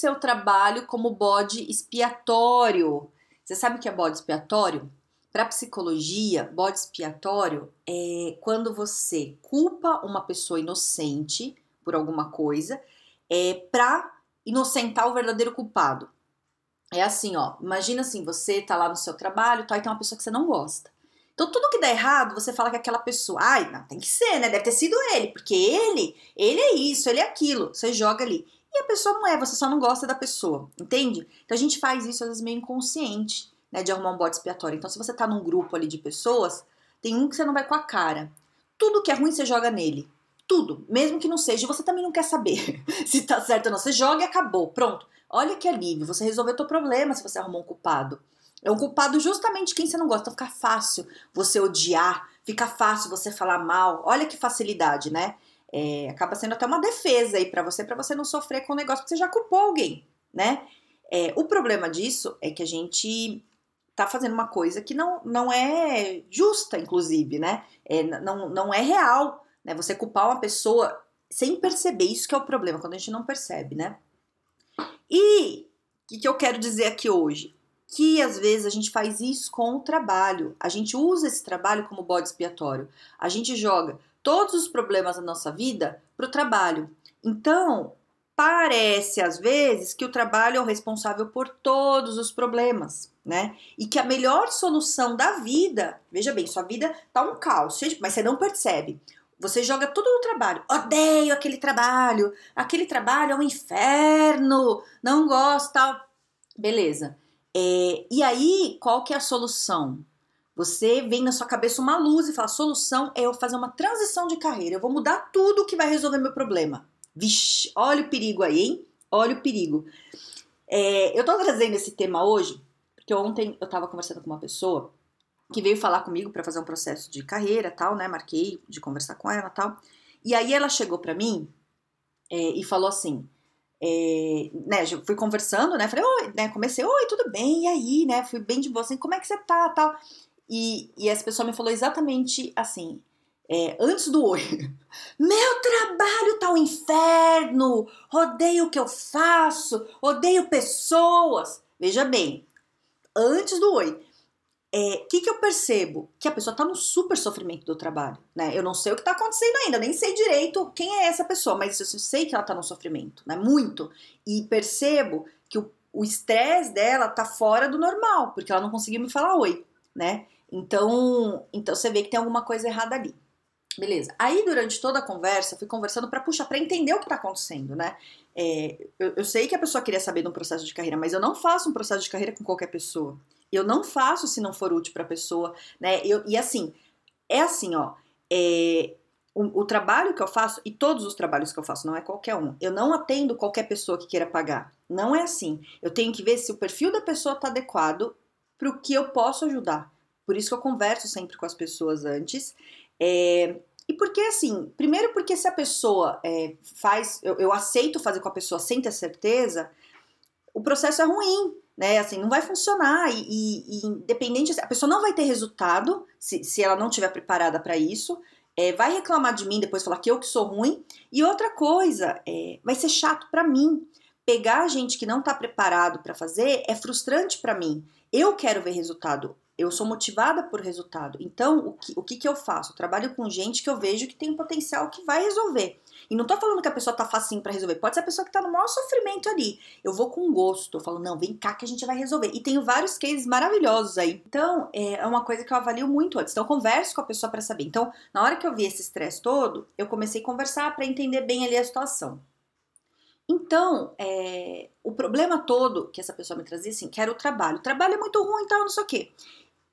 Seu trabalho como bode expiatório. Você sabe o que é bode expiatório? Para psicologia, bode expiatório é quando você culpa uma pessoa inocente por alguma coisa é, para inocentar o verdadeiro culpado. É assim, ó. Imagina assim, você tá lá no seu trabalho, tá, e tem uma pessoa que você não gosta. Então, tudo que dá errado, você fala que aquela pessoa, ai, não, tem que ser, né? Deve ter sido ele, porque ele, ele é isso, ele é aquilo. Você joga ali. E a pessoa não é, você só não gosta da pessoa, entende? Então, a gente faz isso às vezes meio inconsciente, né? De arrumar um bode expiatório. Então, se você tá num grupo ali de pessoas, tem um que você não vai com a cara. Tudo que é ruim, você joga nele. Tudo, mesmo que não seja, você também não quer saber se tá certo ou não. Você joga e acabou, pronto. Olha que alívio, você resolveu teu problema se você arrumou um culpado. É um culpado justamente quem você não gosta. Então fica fácil você odiar, fica fácil você falar mal. Olha que facilidade, né? É, acaba sendo até uma defesa aí para você, para você não sofrer com o negócio, porque você já culpou alguém, né? É, o problema disso é que a gente tá fazendo uma coisa que não, não é justa, inclusive, né? É, não, não é real, né? Você culpar uma pessoa sem perceber, isso que é o problema, quando a gente não percebe, né? E o que, que eu quero dizer aqui hoje? Que às vezes a gente faz isso com o trabalho, a gente usa esse trabalho como bode expiatório, a gente joga todos os problemas da nossa vida para o trabalho. Então, parece às vezes que o trabalho é o responsável por todos os problemas, né? E que a melhor solução da vida, veja bem, sua vida tá um caos, mas você não percebe. Você joga tudo no trabalho. Odeio aquele trabalho. Aquele trabalho é um inferno. Não gosto, tal. Beleza. É, e aí, qual que é a solução? Você vem na sua cabeça uma luz e fala: solução é eu fazer uma transição de carreira. Eu vou mudar tudo que vai resolver meu problema. Vixe, olha o perigo aí, hein? Olha o perigo. É, eu tô trazendo esse tema hoje, porque ontem eu tava conversando com uma pessoa que veio falar comigo para fazer um processo de carreira, tal, né? Marquei de conversar com ela, tal. E aí ela chegou para mim é, e falou assim, é, né? Fui conversando, né? Falei, oi, né? Comecei, oi, tudo bem? E aí, né? Fui bem de boa, assim, como é que você tá, tal. E, e essa pessoa me falou exatamente assim, é, antes do oi. Meu trabalho tá um inferno, odeio o que eu faço, odeio pessoas. Veja bem, antes do oi o é, que, que eu percebo? Que a pessoa tá no super sofrimento do trabalho, né? Eu não sei o que tá acontecendo ainda, nem sei direito quem é essa pessoa, mas eu sei que ela tá no sofrimento, né? Muito. E percebo que o estresse dela tá fora do normal, porque ela não conseguiu me falar oi, né? Então, então você vê que tem alguma coisa errada ali. Beleza. Aí, durante toda a conversa, fui conversando para puxar, para entender o que tá acontecendo, né? É, eu, eu sei que a pessoa queria saber de um processo de carreira, mas eu não faço um processo de carreira com qualquer pessoa. Eu não faço se não for útil para a pessoa, né? Eu, e assim, é assim, ó. É, o, o, trabalho que eu faço, e todos os trabalhos que eu faço, não é qualquer um. Eu não atendo qualquer pessoa que queira pagar. Não é assim. Eu tenho que ver se o perfil da pessoa está adequado para o que eu posso ajudar. Por isso que eu converso sempre com as pessoas antes. É, e porque, assim, primeiro porque se a pessoa é, faz, eu, eu aceito fazer com a pessoa sem ter certeza, o processo é ruim né? Assim, não vai funcionar e, e, e independente, a pessoa não vai ter resultado se, se ela não estiver preparada para isso. É, vai reclamar de mim depois falar que eu que sou ruim. E outra coisa, é, vai ser chato para mim. Pegar gente que não está preparado para fazer é frustrante para mim. Eu quero ver resultado. Eu sou motivada por resultado. Então, o que, o que, que eu faço? Eu trabalho com gente que eu vejo que tem um potencial que vai resolver. E não tô falando que a pessoa tá facinho para resolver. Pode ser a pessoa que tá no maior sofrimento ali. Eu vou com gosto. Eu falo, não, vem cá que a gente vai resolver. E tenho vários cases maravilhosos aí. Então, é uma coisa que eu avalio muito antes. Então, converso com a pessoa para saber. Então, na hora que eu vi esse estresse todo, eu comecei a conversar para entender bem ali a situação. Então, é, o problema todo que essa pessoa me trazia, assim, que era o trabalho. O trabalho é muito ruim e tal, não sei o quê.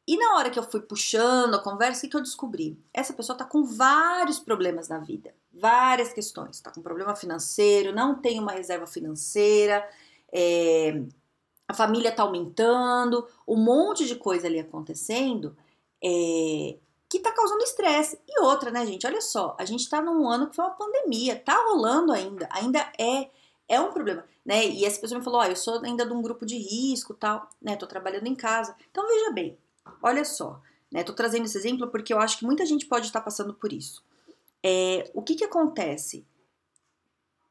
E na hora que eu fui puxando a conversa, o que eu descobri? Essa pessoa tá com vários problemas na vida, várias questões. Tá com problema financeiro, não tem uma reserva financeira, é, a família tá aumentando, um monte de coisa ali acontecendo, é, que tá causando estresse. E outra, né, gente? Olha só, a gente tá num ano que foi uma pandemia, tá rolando ainda, ainda é é um problema, né? E essa pessoa me falou, ó, oh, eu sou ainda de um grupo de risco, tal, né? Tô trabalhando em casa. Então veja bem, olha só, né? Tô trazendo esse exemplo porque eu acho que muita gente pode estar passando por isso. É, o que que acontece?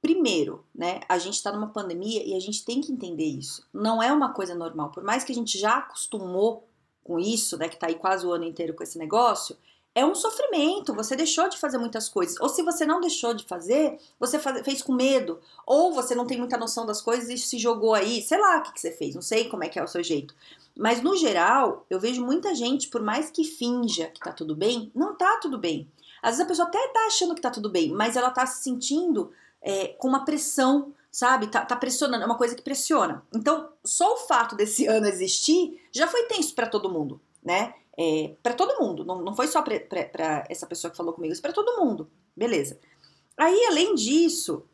Primeiro, né, a gente está numa pandemia e a gente tem que entender isso. Não é uma coisa normal. Por mais que a gente já acostumou com isso, né, que tá aí quase o ano inteiro com esse negócio, é um sofrimento. Você deixou de fazer muitas coisas. Ou se você não deixou de fazer, você faz, fez com medo. Ou você não tem muita noção das coisas e se jogou aí. Sei lá o que, que você fez, não sei como é que é o seu jeito. Mas no geral, eu vejo muita gente, por mais que finja que tá tudo bem, não tá tudo bem. Às vezes a pessoa até tá achando que tá tudo bem, mas ela tá se sentindo é, com uma pressão, sabe? Tá, tá, pressionando, é uma coisa que pressiona. Então, só o fato desse ano existir já foi tenso para todo mundo, né? É, para todo mundo, não, não foi só para essa pessoa que falou comigo, isso para todo mundo, beleza. Aí, além disso,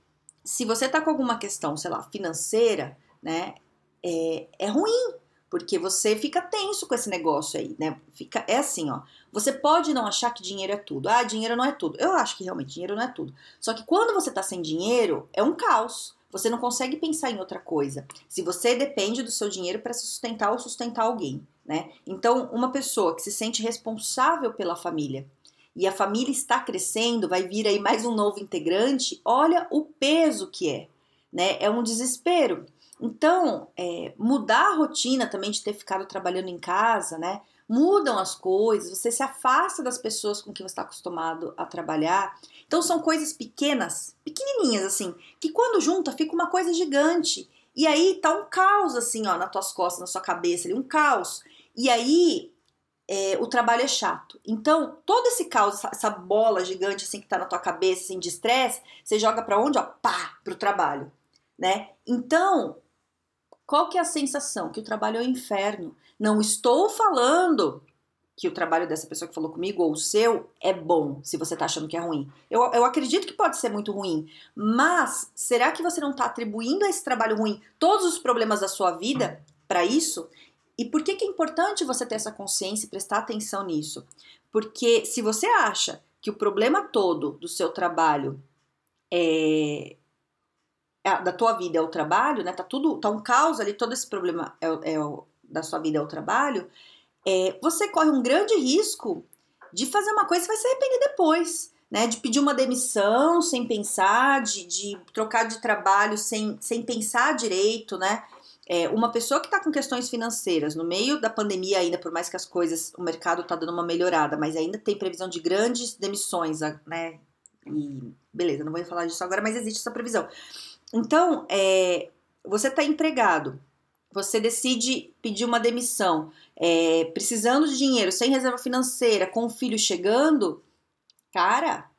se você tá com alguma questão, sei lá, financeira, né, é, é ruim, porque você fica tenso com esse negócio aí, né? Fica, é assim, ó. Você pode não achar que dinheiro é tudo. Ah, dinheiro não é tudo. Eu acho que realmente dinheiro não é tudo. Só que quando você tá sem dinheiro, é um caos. Você não consegue pensar em outra coisa. Se você depende do seu dinheiro para se sustentar ou sustentar alguém, né? Então, uma pessoa que se sente responsável pela família e a família está crescendo, vai vir aí mais um novo integrante, olha o peso que é, né? É um desespero. Então, é, mudar a rotina também de ter ficado trabalhando em casa, né? Mudam as coisas, você se afasta das pessoas com quem você está acostumado a trabalhar. Então, são coisas pequenas, pequenininhas assim, que quando junta fica uma coisa gigante. E aí tá um caos assim, ó, nas tuas costas, na sua cabeça, ali, um caos. E aí é, o trabalho é chato. Então, todo esse caos, essa, bola gigante assim que tá na tua cabeça, assim, de estresse, você joga para onde? Ó, pá, pro trabalho, né? Então, qual que é a sensação? Que o trabalho é o inferno. Não estou falando que o trabalho dessa pessoa que falou comigo ou o seu é bom, se você tá achando que é ruim. Eu, eu acredito que pode ser muito ruim, mas será que você não tá atribuindo a esse trabalho ruim todos os problemas da sua vida para isso? E por que, que é importante você ter essa consciência e prestar atenção nisso? Porque se você acha que o problema todo do seu trabalho é, é, da tua vida é o trabalho, né? Tá tudo, tá um caos ali, todo esse problema é, é da sua vida é o trabalho, é, você corre um grande risco de fazer uma coisa que vai se arrepender depois, né? De pedir uma demissão sem pensar, de, de trocar de trabalho sem, sem pensar direito, né? É, uma pessoa que está com questões financeiras no meio da pandemia ainda, por mais que as coisas, o mercado está dando uma melhorada, mas ainda tem previsão de grandes demissões, né? E beleza, não vou falar disso agora, mas existe essa previsão. Então, é, você está empregado, você decide pedir uma demissão, é, precisando de dinheiro, sem reserva financeira, com o filho chegando, cara,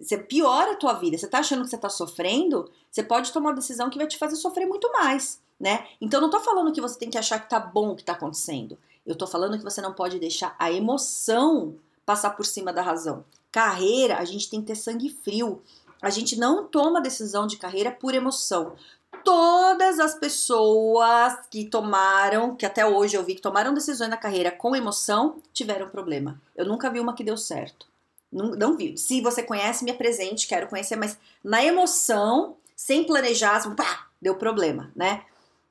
você piora a tua vida. Você tá achando que você tá sofrendo? Você pode tomar uma decisão que vai te fazer sofrer muito mais, né? Então, não tô falando que você tem que achar que tá bom o que tá acontecendo. Eu tô falando que você não pode deixar a emoção passar por cima da razão. Carreira, a gente tem que ter sangue frio. A gente não toma decisão de carreira por emoção. Todas as pessoas que tomaram, que até hoje eu vi que tomaram decisões na carreira com emoção, tiveram problema. Eu nunca vi uma que deu certo. Não, não vi. Se você conhece, me apresente, quero conhecer, mas na emoção, sem planejar, pá, deu problema, né?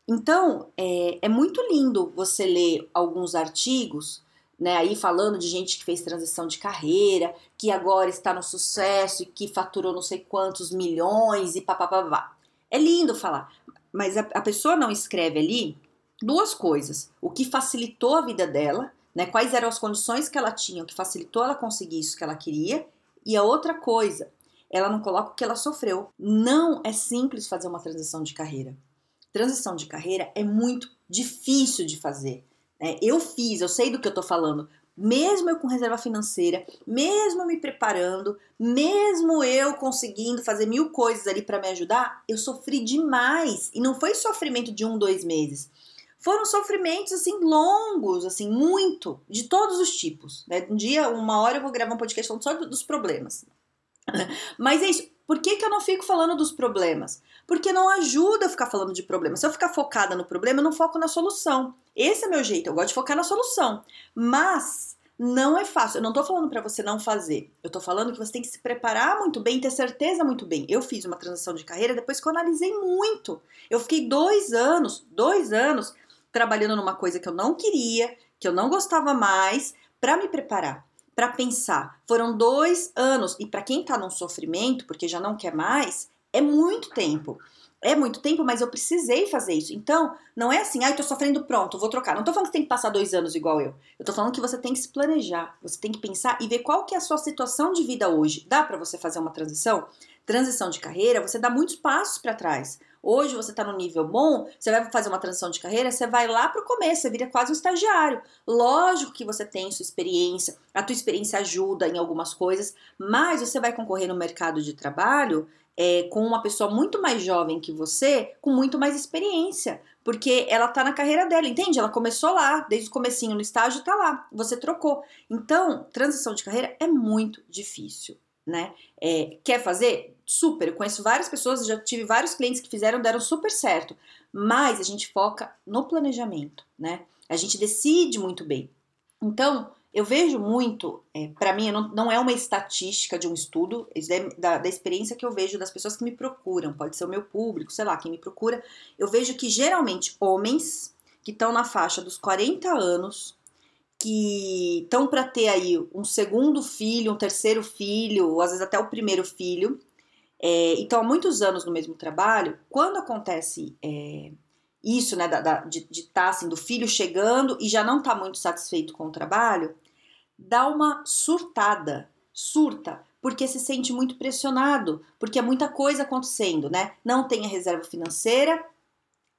Então, é, é muito lindo você ler alguns artigos né, aí falando de gente que fez transição de carreira, que agora está no sucesso e que faturou não sei quantos milhões e papapá. É lindo falar, mas a, a pessoa não escreve ali duas coisas: o que facilitou a vida dela, né, quais eram as condições que ela tinha, que facilitou ela conseguir isso que ela queria, e a outra coisa, ela não coloca o que ela sofreu. Não é simples fazer uma transição de carreira. Transição de carreira é muito difícil de fazer. É, eu fiz, eu sei do que eu tô falando. Mesmo eu com reserva financeira, mesmo me preparando, mesmo eu conseguindo fazer mil coisas ali para me ajudar, eu sofri demais. E não foi sofrimento de um, dois meses. Foram sofrimentos assim longos, assim, muito, de todos os tipos. Né? Um dia, uma hora eu vou gravar um podcast só dos problemas. Mas é isso. Por que, que eu não fico falando dos problemas? Porque não ajuda eu ficar falando de problemas. Se eu ficar focada no problema, eu não foco na solução. Esse é meu jeito, eu gosto de focar na solução. Mas não é fácil. Eu não tô falando para você não fazer. Eu tô falando que você tem que se preparar muito bem, ter certeza muito bem. Eu fiz uma transição de carreira depois que eu analisei muito. Eu fiquei dois anos, dois anos trabalhando numa coisa que eu não queria, que eu não gostava mais, para me preparar, para pensar. Foram dois anos e para quem tá num sofrimento, porque já não quer mais, é muito tempo é muito tempo, mas eu precisei fazer isso. Então, não é assim, ai, ah, tô sofrendo, pronto, vou trocar. Não tô falando que tem que passar dois anos igual eu. Eu tô falando que você tem que se planejar, você tem que pensar e ver qual que é a sua situação de vida hoje. Dá para você fazer uma transição? Transição de carreira, você dá muitos passos para trás. Hoje você está no nível bom, você vai fazer uma transição de carreira, você vai lá para o começo, você vira quase um estagiário. Lógico que você tem sua experiência, a tua experiência ajuda em algumas coisas, mas você vai concorrer no mercado de trabalho é, com uma pessoa muito mais jovem que você, com muito mais experiência, porque ela tá na carreira dela, entende? Ela começou lá, desde o comecinho no estágio tá lá, você trocou. Então, transição de carreira é muito difícil, né? É, quer fazer? Super, eu conheço várias pessoas, já tive vários clientes que fizeram, deram super certo, mas a gente foca no planejamento, né? A gente decide muito bem. Então, eu vejo muito, é, para mim, não, não, é uma estatística de um estudo, é da, da, experiência que eu vejo das pessoas que me procuram, pode ser o meu público, sei lá, quem me procura. Eu vejo que geralmente homens que estão na faixa dos 40 anos, que estão para ter aí um segundo filho, um terceiro filho, ou às vezes até o primeiro filho, é, e estão há muitos anos no mesmo trabalho, quando acontece. É, isso, né, da, da, de estar tá, assim, do filho chegando e já não tá muito satisfeito com o trabalho, dá uma surtada, surta, porque se sente muito pressionado, porque é muita coisa acontecendo, né? Não tem a reserva financeira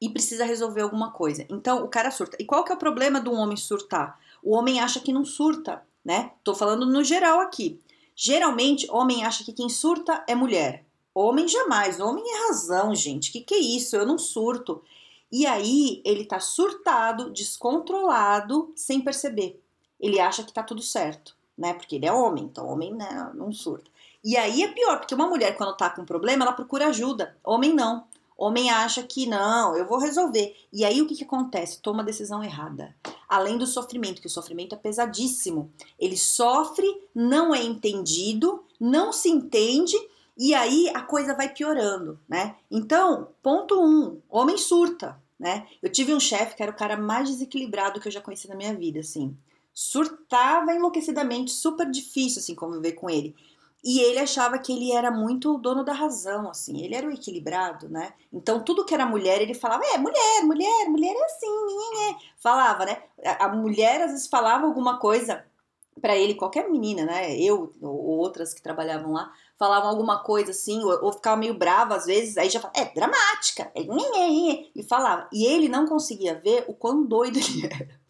e precisa resolver alguma coisa. Então o cara surta. E qual que é o problema do homem surtar? O homem acha que não surta, né? Tô falando no geral aqui. Geralmente, homem acha que quem surta é mulher. Homem jamais. Homem é razão, gente. Que que é isso? Eu não surto. E aí ele tá surtado, descontrolado, sem perceber. Ele acha que tá tudo certo, né? Porque ele é homem, então homem né, não surta. E aí é pior, porque uma mulher, quando tá com problema, ela procura ajuda. Homem não. Homem acha que não, eu vou resolver. E aí o que, que acontece? Toma a decisão errada. Além do sofrimento, que o sofrimento é pesadíssimo. Ele sofre, não é entendido, não se entende e aí a coisa vai piorando, né? Então, ponto um, homem surta, né? Eu tive um chefe que era o cara mais desequilibrado que eu já conheci na minha vida, assim. Surtava enlouquecidamente, super difícil, assim, conviver com ele. E ele achava que ele era muito dono da razão, assim, ele era o equilibrado, né? Então, tudo que era mulher, ele falava, é, mulher, mulher, mulher é assim, é. falava, né? A mulher às vezes falava alguma coisa para ele, qualquer menina, né? Eu ou outras que trabalhavam lá, falavam alguma coisa assim, ou, ou ficava meio brava às vezes, aí já falava, é dramática, é, e falava. E ele não conseguia ver o quão doido ele era.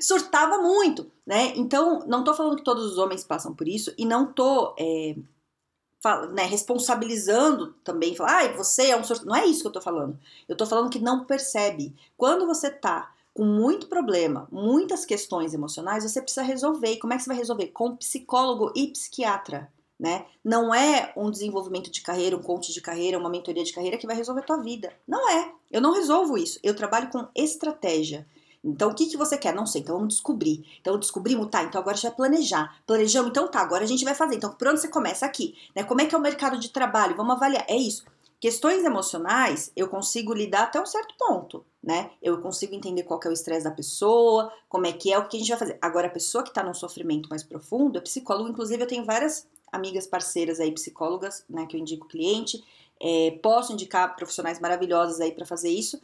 Surtava muito, né? Então, não tô falando que todos os homens passam por isso, e não tô é, né, responsabilizando também, falar, ah, você é um surto. Não é isso que eu tô falando. Eu tô falando que não percebe. Quando você tá com muito problema, muitas questões emocionais, você precisa resolver. E como é que você vai resolver? Com psicólogo e psiquiatra né? Não é um desenvolvimento de carreira, um coach de carreira, uma mentoria de carreira que vai resolver a tua vida. Não é. Eu não resolvo isso. Eu trabalho com estratégia. Então, o que, que você quer? Não sei, então vamos descobrir. Então, descobrimos, tá, então agora a gente vai planejar. Planejamos, então tá, agora a gente vai fazer. Então, por onde você começa? Aqui. Né? Como é que é o mercado de trabalho? Vamos avaliar. É isso. Questões emocionais, eu consigo lidar até um certo ponto, né? Eu consigo entender qual é o estresse da pessoa, como é que é, o que a gente vai fazer. Agora, a pessoa que está num sofrimento mais profundo, é psicólogo, inclusive eu tenho várias amigas parceiras aí, psicólogas, né, que eu indico cliente. É, posso indicar profissionais maravilhosos aí para fazer isso.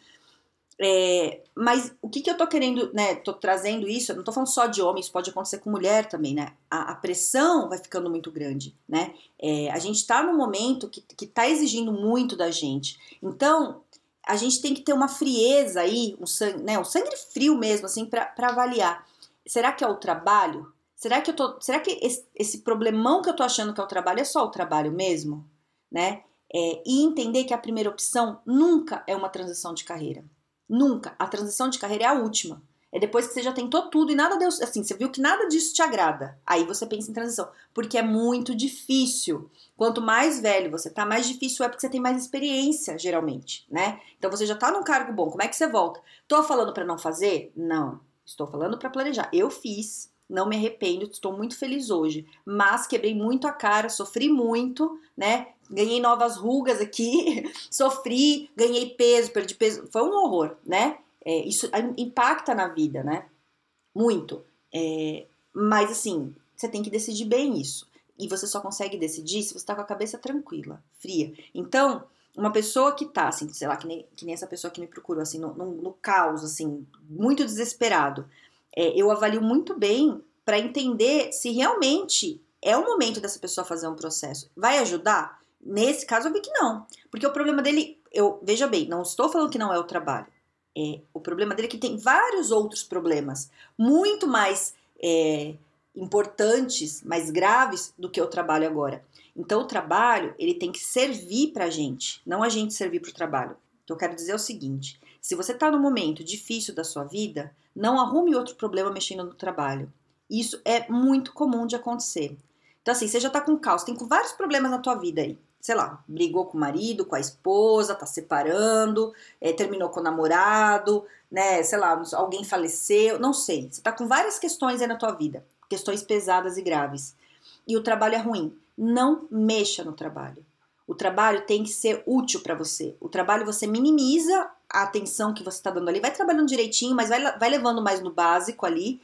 É, mas o que, que eu tô querendo, né? Tô trazendo isso, eu não tô falando só de homens, pode acontecer com mulher também, né? A, a pressão vai ficando muito grande, né? É, a gente tá num momento que, que tá exigindo muito da gente. Então, a gente tem que ter uma frieza aí, um sangue, né? Um sangue frio mesmo, assim, para avaliar. Será que é o trabalho? Será que eu tô, será que esse, esse, problemão que eu tô achando que é o trabalho é só o trabalho mesmo, né? É, e entender que a primeira opção nunca é uma transição de carreira. Nunca. A transição de carreira é a última. É depois que você já tentou tudo e nada deu. Assim, você viu que nada disso te agrada. Aí você pensa em transição. Porque é muito difícil. Quanto mais velho você tá, mais difícil é porque você tem mais experiência, geralmente, né? Então você já tá num cargo bom. Como é que você volta? Tô falando para não fazer? Não. Estou falando para planejar. Eu fiz, não me arrependo, estou muito feliz hoje. Mas quebrei muito a cara, sofri muito, né? Ganhei novas rugas aqui, sofri, ganhei peso, perdi peso. Foi um horror, né? É, isso impacta na vida, né? Muito. É, mas assim, você tem que decidir bem isso. E você só consegue decidir se você está com a cabeça tranquila, fria. Então, uma pessoa que tá, assim, sei lá, que nem, que nem essa pessoa que me procurou, assim, no, no, no caos, assim, muito desesperado, é, eu avalio muito bem para entender se realmente é o momento dessa pessoa fazer um processo. Vai ajudar? Nesse caso, eu vi que não. Porque o problema dele, eu veja bem, não estou falando que não é o trabalho. É, o problema dele é que tem vários outros problemas, muito mais é, importantes, mais graves do que o trabalho agora. Então, o trabalho ele tem que servir para a gente, não a gente servir para o trabalho. Então, eu quero dizer o seguinte: se você está num momento difícil da sua vida, não arrume outro problema mexendo no trabalho. Isso é muito comum de acontecer. Então, assim, você já está com caos, tem vários problemas na tua vida aí sei lá, brigou com o marido, com a esposa, tá separando, é, terminou com o namorado, né, sei lá, alguém faleceu, não sei. Você tá com várias questões aí na tua vida, questões pesadas e graves. E o trabalho é ruim. Não mexa no trabalho. O trabalho tem que ser útil para você. O trabalho você minimiza a atenção que você está dando ali, vai trabalhando direitinho, mas vai, vai levando mais no básico ali,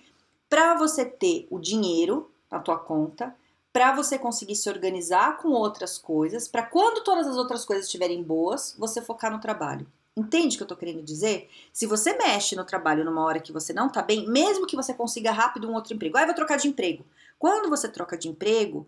para você ter o dinheiro na tua conta para você conseguir se organizar com outras coisas, para quando todas as outras coisas estiverem boas, você focar no trabalho. Entende o que eu tô querendo dizer? Se você mexe no trabalho numa hora que você não tá bem, mesmo que você consiga rápido um outro emprego, ah, trocar de emprego. Quando você troca de emprego,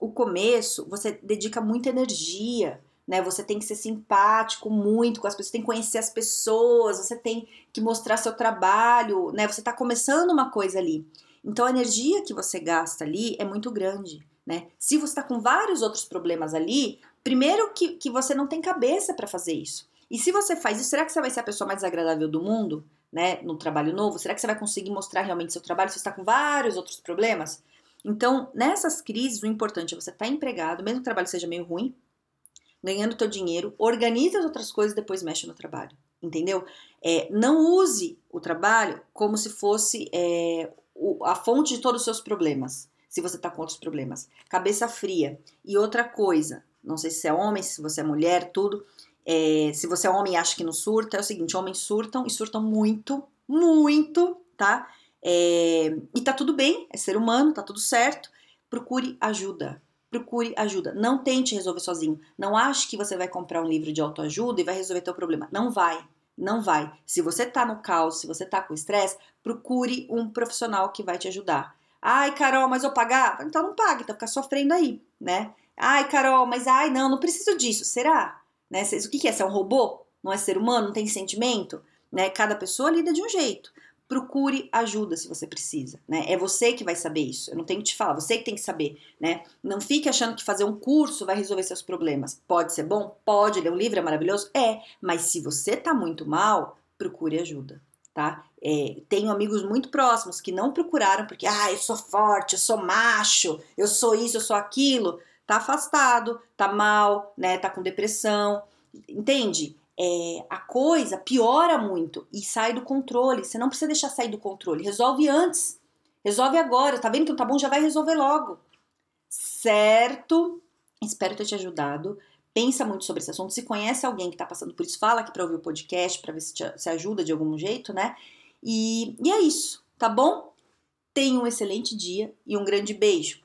o começo você dedica muita energia, né? Você tem que ser simpático muito com as pessoas, tem que conhecer as pessoas, você tem que mostrar seu trabalho, né? Você tá começando uma coisa ali. Então a energia que você gasta ali é muito grande, né? Se você está com vários outros problemas ali, primeiro que, que você não tem cabeça para fazer isso. E se você faz isso, será que você vai ser a pessoa mais desagradável do mundo, né? No trabalho novo? Será que você vai conseguir mostrar realmente seu trabalho se você está com vários outros problemas? Então, nessas crises, o importante é você estar tá empregado, mesmo que o trabalho seja meio ruim, ganhando teu dinheiro, organiza as outras coisas e depois mexe no trabalho. Entendeu? É, não use o trabalho como se fosse é, o, a fonte de todos os seus problemas, se você está com outros problemas. Cabeça fria. E outra coisa, não sei se é homem, se você é mulher, tudo. É, se você é homem e acha que não surta, é o seguinte: homens surtam e surtam muito, muito, tá? É, e tá tudo bem, é ser humano, tá tudo certo. Procure ajuda. Procure ajuda. Não tente resolver sozinho. Não ache que você vai comprar um livro de autoajuda e vai resolver teu problema. Não vai. Não vai. Se você tá no caos, se você tá com estresse, procure um profissional que vai te ajudar. Ai, Carol, mas eu pagar? Então não pague, então fica sofrendo aí, né? Ai, Carol, mas ai, não, não preciso disso. Será? Né? O que é? Você é um robô? Não é ser humano? Não tem sentimento? Né? Cada pessoa lida de um jeito procure ajuda se você precisa, né? É você que vai saber isso. Eu não tenho que te falar, você que tem que saber, né? Não fique achando que fazer um curso vai resolver seus problemas. Pode ser bom? Pode. Ler um livro é maravilhoso? É. Mas se você tá muito mal, procure ajuda, tá? É, tenho amigos muito próximos que não procuraram porque, ah, eu sou forte, eu sou macho, eu sou isso, eu sou aquilo. Tá afastado, tá mal, né? Tá com depressão. Entende? É, a coisa piora muito e sai do controle. Você não precisa deixar sair do controle. Resolve antes. Resolve agora. Tá vendo que não tá bom? Já vai resolver logo. Certo? Espero ter te ajudado. Pensa muito sobre esse assunto. Se conhece alguém que tá passando por isso, fala aqui pra ouvir o podcast, pra ver se, te, se ajuda de algum jeito, né? E, e é isso, tá bom? Tenha um excelente dia e um grande beijo.